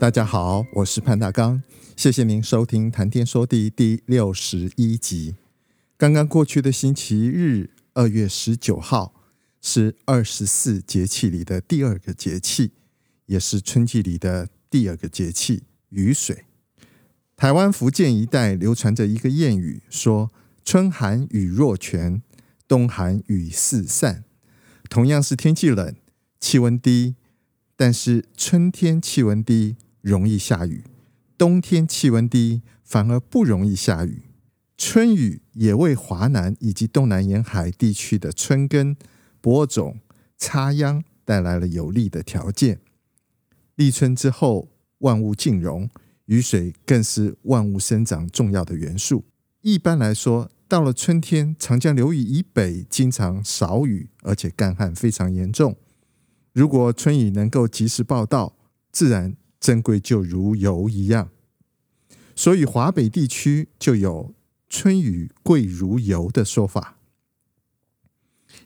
大家好，我是潘大刚，谢谢您收听《谈天说地》第六十一集。刚刚过去的星期日，二月十九号，是二十四节气里的第二个节气，也是春季里的第二个节气——雨水。台湾福建一带流传着一个谚语，说：“春寒雨若泉，冬寒雨似散。”同样是天气冷，气温低，但是春天气温低。容易下雨，冬天气温低，反而不容易下雨。春雨也为华南以及东南沿海地区的春耕、播种、插秧带来了有利的条件。立春之后，万物尽荣，雨水更是万物生长重要的元素。一般来说，到了春天，长江流域以北经常少雨，而且干旱非常严重。如果春雨能够及时报道，自然。珍贵就如油一样，所以华北地区就有“春雨贵如油”的说法。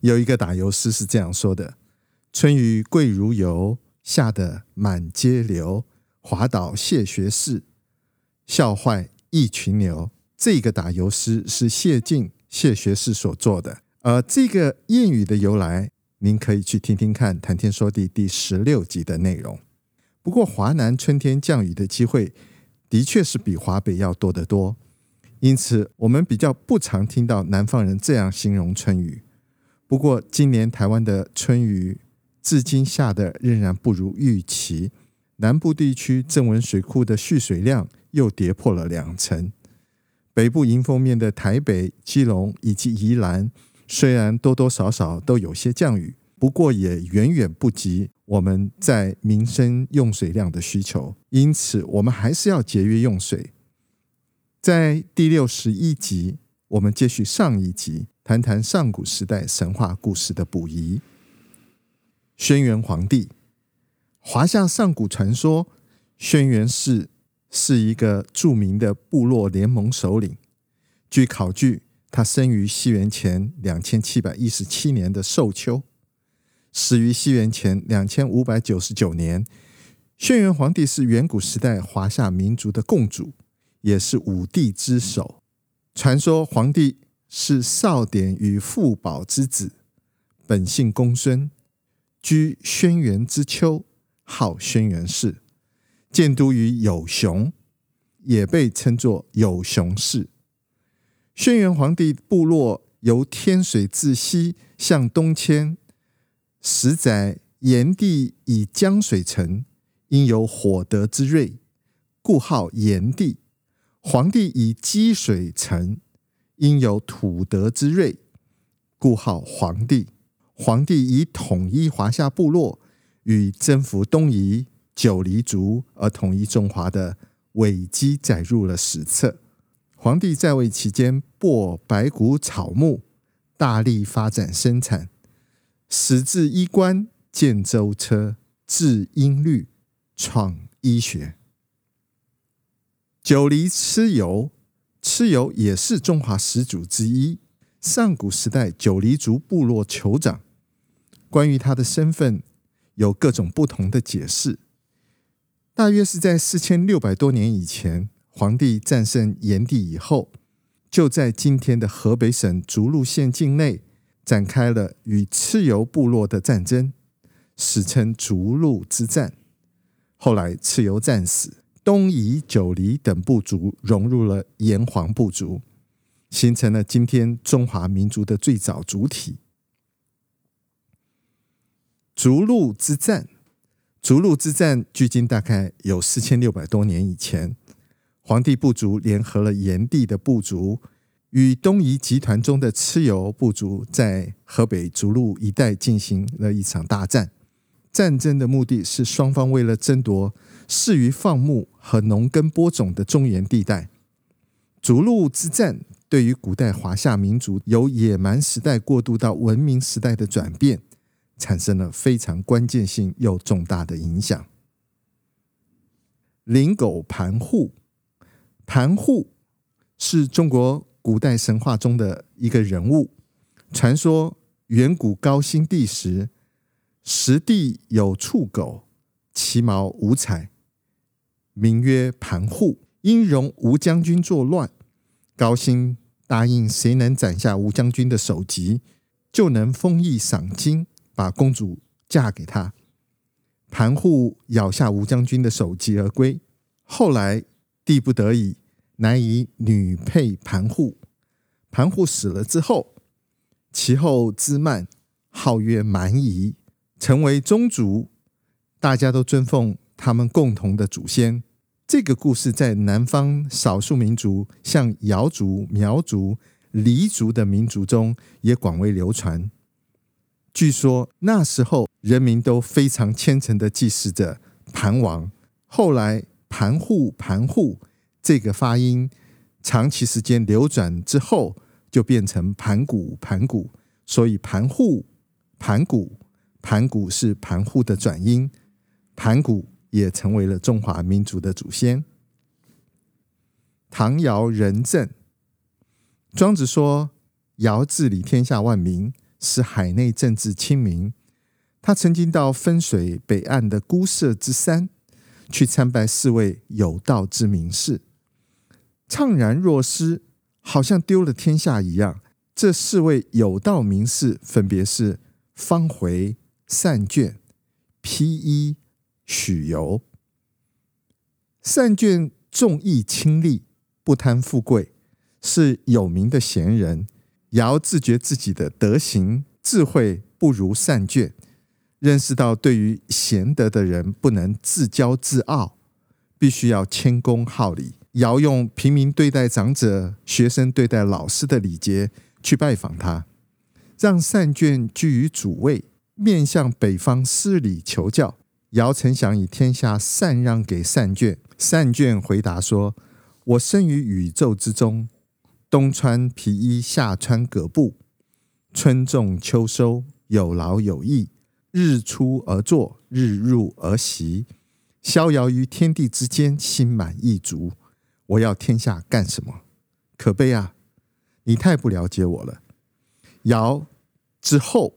有一个打油诗是这样说的：“春雨贵如油，下得满街流，滑倒谢学士，笑坏一群牛。”这个打油诗是谢晋谢学士所做的。而这个谚语的由来，您可以去听听看《谈天说地》第十六集的内容。不过，华南春天降雨的机会的确是比华北要多得多，因此我们比较不常听到南方人这样形容春雨。不过，今年台湾的春雨至今下的仍然不如预期，南部地区正文水库的蓄水量又跌破了两成，北部迎风面的台北、基隆以及宜兰，虽然多多少少都有些降雨。不过也远远不及我们在民生用水量的需求，因此我们还是要节约用水。在第六十一集，我们接续上一集，谈谈上古时代神话故事的补遗。轩辕皇帝，华夏上古传说，轩辕氏是一个著名的部落联盟首领。据考据，他生于西元前两千七百一十七年的寿秋。始于西元前两千五百九十九年，轩辕皇帝是远古时代华夏民族的共主，也是五帝之首。传说皇帝是少典与傅宝之子，本姓公孙，居轩辕之丘，号轩辕氏，建都于有熊，也被称作有熊氏。轩辕皇帝部落由天水自西向东迁。十载，炎帝以江水成，因有火德之瑞，故号炎帝；黄帝以积水成，因有土德之瑞，故号黄帝。黄帝以统一华夏部落与征服东夷九黎族而统一中华的伟绩载入了史册。黄帝在位期间，播百谷草木，大力发展生产。始制衣冠，建舟车，制音律，创医学。九黎蚩尤，蚩尤也是中华始祖之一，上古时代九黎族部落酋长。关于他的身份，有各种不同的解释。大约是在四千六百多年以前，黄帝战胜炎帝以后，就在今天的河北省涿鹿县境内。展开了与蚩尤部落的战争，史称逐鹿之战。后来蚩尤战死，东夷、九黎等部族融入了炎黄部族，形成了今天中华民族的最早主体。逐鹿之战，逐鹿之战距今大概有四千六百多年以前，黄帝部族联合了炎帝的部族，与东夷集团中的蚩尤部族在河北涿鹿一带进行了一场大战。战争的目的是双方为了争夺适于放牧和农耕播种的中原地带。涿鹿之战对于古代华夏民族由野蛮时代过渡到文明时代的转变，产生了非常关键性又重大的影响。灵狗盘户，盘户是中国古代神话中的一个人物。传说远古高辛帝时，时地有畜狗，其毛五彩，名曰盘户。因容吴将军作乱，高辛答应谁能斩下吴将军的首级，就能封邑赏金，把公主嫁给他。盘户咬下吴将军的首级而归，后来帝不得已，乃以女配盘户。盘户死了之后，其后枝蔓号曰蛮夷，成为宗族，大家都尊奉他们共同的祖先。这个故事在南方少数民族，像瑶族、苗族、黎族的民族中也广为流传。据说那时候人民都非常虔诚地祭祀着盘王。后来盘户盘户这个发音长期时间流转之后，就变成盘古盘古。所以盘户盘古盘古是盘户的转音，盘古也成为了中华民族的祖先。唐尧仁政，庄子说尧治理天下万民。使海内政治清明。他曾经到分水北岸的孤舍之山去参拜四位有道之名士，怅然若失，好像丢了天下一样。这四位有道名士分别是方回、善卷、披衣、许由。善卷重义轻利，不贪富贵，是有名的贤人。尧自觉自己的德行智慧不如善卷，认识到对于贤德的人不能自骄自傲，必须要谦恭好礼。尧用平民对待长者、学生对待老师的礼节去拜访他，让善卷居于主位，面向北方施礼求教。尧曾想以天下禅让给善卷，善卷回答说：“我生于宇宙之中。”冬穿皮衣，夏穿革布，春种秋收，有劳有逸，日出而作，日入而息，逍遥于天地之间，心满意足。我要天下干什么？可悲啊！你太不了解我了。尧之后，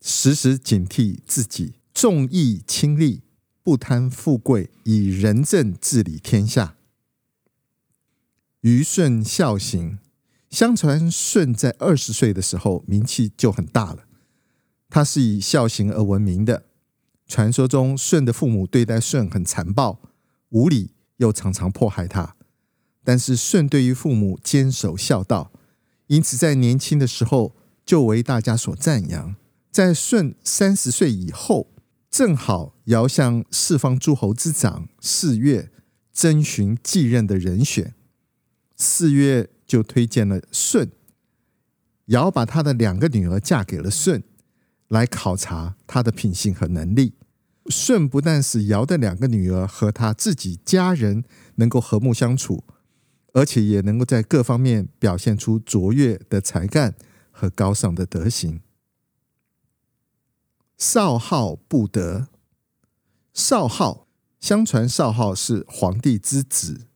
时时警惕自己，重义轻利，不贪富贵，以仁政治理天下。虞舜孝行，相传舜在二十岁的时候名气就很大了。他是以孝行而闻名的。传说中，舜的父母对待舜很残暴、无理，又常常迫害他。但是舜对于父母坚守孝道，因此在年轻的时候就为大家所赞扬。在舜三十岁以后，正好尧向四方诸侯之长四月征询继任的人选。四月就推荐了舜，尧把他的两个女儿嫁给了舜，来考察他的品性和能力。舜不但使尧的两个女儿和他自己家人能够和睦相处，而且也能够在各方面表现出卓越的才干和高尚的德行。少昊不得，少昊，相传少昊是黄帝之子。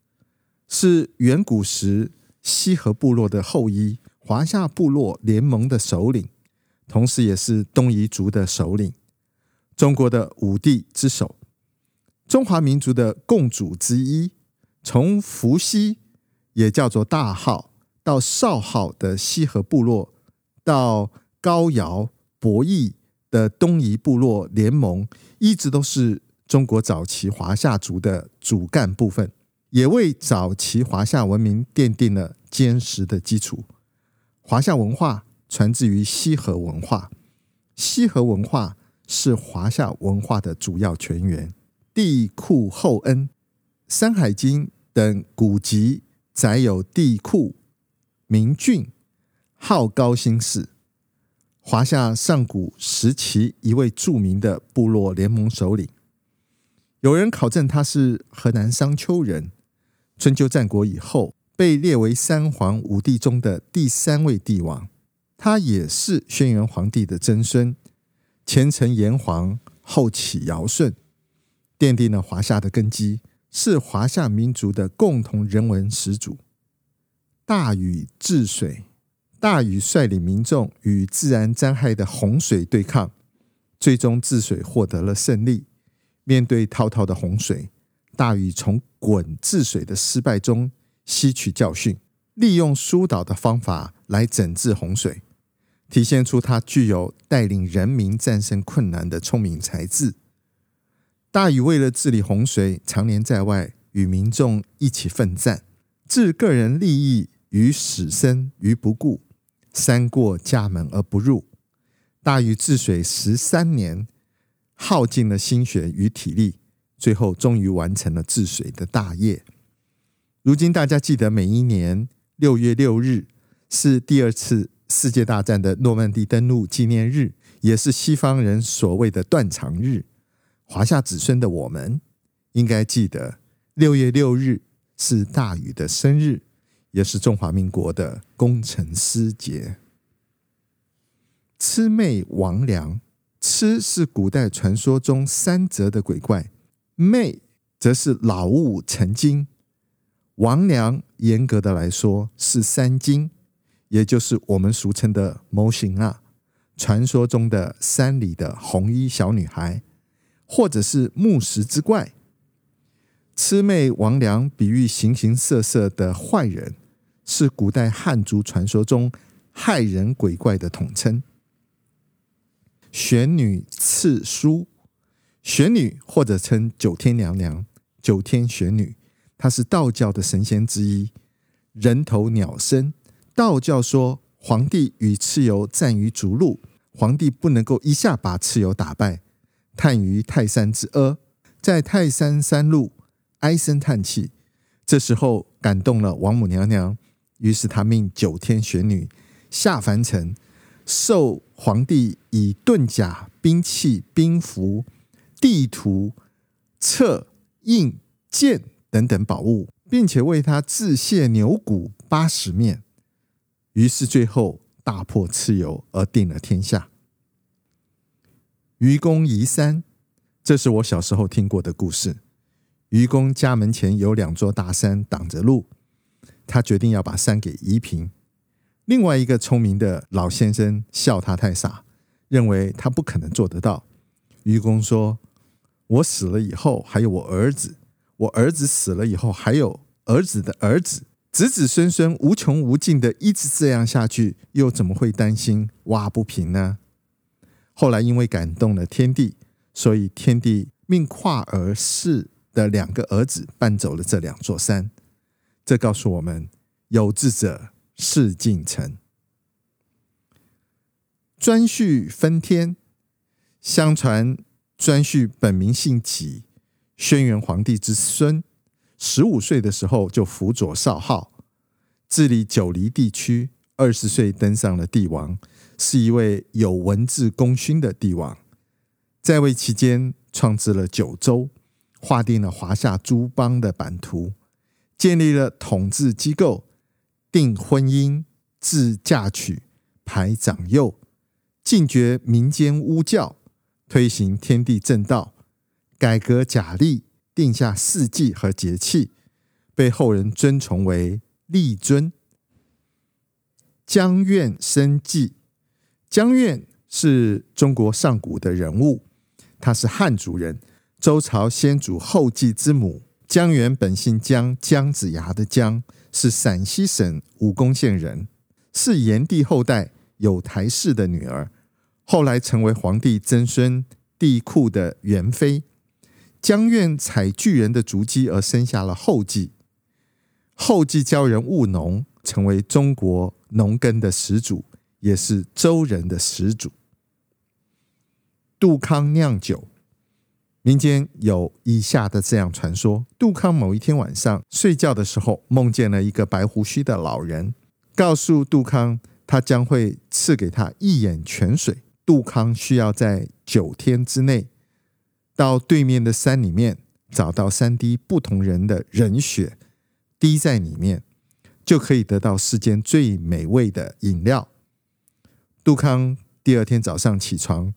是远古时西河部落的后裔，华夏部落联盟的首领，同时也是东夷族的首领，中国的五帝之首，中华民族的共主之一。从伏羲也叫做大号，到少号的西河部落，到高尧、伯益的东夷部落联盟，一直都是中国早期华夏族的主干部分。也为早期华夏文明奠定了坚实的基础。华夏文化传自于西河文化，西河文化是华夏文化的主要泉源。帝库厚恩，《山海经》等古籍载有帝嚳名俊，号高辛氏，华夏上古时期一位著名的部落联盟首领。有人考证他是河南商丘人。春秋战国以后，被列为三皇五帝中的第三位帝王。他也是轩辕皇帝的曾孙，前承炎黄，后启尧舜，奠定了华夏的根基，是华夏民族的共同人文始祖。大禹治水，大禹率领民众与自然灾害的洪水对抗，最终治水获得了胜利。面对滔滔的洪水，大禹从鲧治水的失败中吸取教训，利用疏导的方法来整治洪水，体现出他具有带领人民战胜困难的聪明才智。大禹为了治理洪水，常年在外与民众一起奋战，置个人利益与死生于不顾，三过家门而不入。大禹治水十三年。耗尽了心血与体力，最后终于完成了治水的大业。如今大家记得，每一年六月六日是第二次世界大战的诺曼底登陆纪念日，也是西方人所谓的断肠日。华夏子孙的我们应该记得，六月六日是大禹的生日，也是中华民国的工程师节。魑魅魍魉。魑是古代传说中三泽的鬼怪，魅则是老物成精，魍魉严格的来说是三精，也就是我们俗称的魔神仔，传说中的山里的红衣小女孩，或者是木石之怪。魑魅魍魉比喻形形色色的坏人，是古代汉族传说中害人鬼怪的统称。玄女刺书，玄女或者称九天娘娘、九天玄女，她是道教的神仙之一，人头鸟身。道教说，皇帝与蚩尤战于逐鹿，皇帝不能够一下把蚩尤打败，叹于泰山之阿，在泰山山麓唉声叹气。这时候感动了王母娘娘，于是他命九天玄女下凡尘。授皇帝以遁甲、兵器、兵符、地图、册、印、剑等等宝物，并且为他制械牛骨八十面。于是最后大破蚩尤，而定了天下。愚公移山，这是我小时候听过的故事。愚公家门前有两座大山挡着路，他决定要把山给移平。另外一个聪明的老先生笑他太傻，认为他不可能做得到。愚公说：“我死了以后还有我儿子，我儿子死了以后还有儿子的儿子，子子孙孙无穷无尽的一直这样下去，又怎么会担心挖不平呢？”后来因为感动了天帝，所以天帝命跨儿氏的两个儿子搬走了这两座山。这告诉我们：有志者。事竟成。顓頊分天，相传顓頊本名姓己，轩辕皇帝之孙。十五岁的时候就辅佐少昊，治理九黎地区。二十岁登上了帝王，是一位有文治功勋的帝王。在位期间，创制了九州，划定了华夏诸邦的版图，建立了统治机构。定婚姻、制嫁娶、排长幼，禁绝民间巫教，推行天地正道，改革甲历，定下四季和节气，被后人尊崇为立尊。江苑生计，姜苑是中国上古的人物，他是汉族人，周朝先祖后继之母。姜源本姓姜，姜子牙的姜。是陕西省武功县人，是炎帝后代有台氏的女儿，后来成为皇帝曾孙帝库的元妃。姜苑采巨人的足迹而生下了后稷，后稷教人务农，成为中国农耕的始祖，也是周人的始祖。杜康酿酒。民间有以下的这样传说：杜康某一天晚上睡觉的时候，梦见了一个白胡须的老人。告诉杜康，他将会赐给他一眼泉水。杜康需要在九天之内，到对面的山里面找到三滴不同人的人血，滴在里面，就可以得到世间最美味的饮料。杜康第二天早上起床，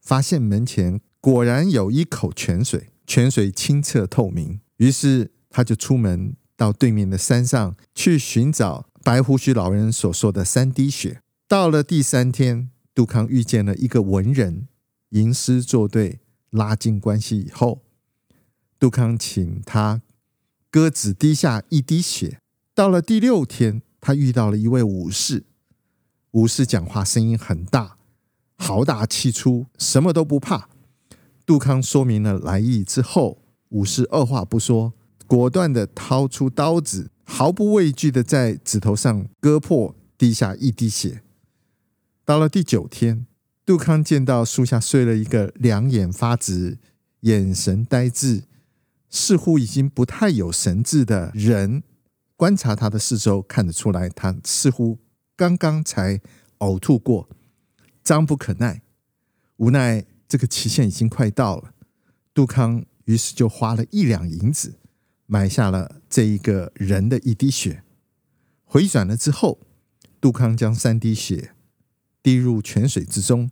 发现门前果然有一口泉水，泉水清澈透明。于是他就出门到对面的山上去寻找白胡须老人所说的三滴血。到了第三天，杜康遇见了一个文人，吟诗作对，拉近关系以后，杜康请他鸽子滴下一滴血。到了第六天，他遇到了一位武士。武士讲话声音很大，豪大气粗，什么都不怕。杜康说明了来意之后，武士二话不说，果断地掏出刀子，毫不畏惧地在指头上割破，滴下一滴血。到了第九天，杜康见到树下睡了一个两眼发直、眼神呆滞、似乎已经不太有神智的人。观察他的四周，看得出来，他似乎。刚刚才呕吐过，张不可耐，无奈这个期限已经快到了。杜康于是就花了一两银子买下了这一个人的一滴血。回转了之后，杜康将三滴血滴入泉水之中，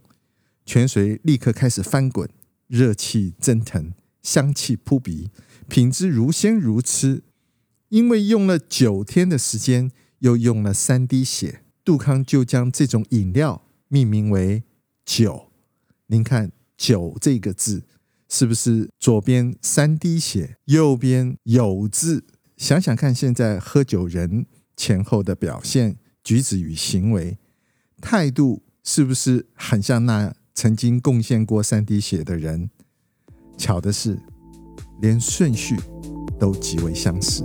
泉水立刻开始翻滚，热气蒸腾，香气扑鼻，品质如鲜如痴。因为用了九天的时间，又用了三滴血。杜康就将这种饮料命名为“酒”。您看“酒”这个字，是不是左边三滴血，右边有字？想想看，现在喝酒人前后的表现、举止与行为态度，是不是很像那曾经贡献过三滴血的人？巧的是，连顺序都极为相似。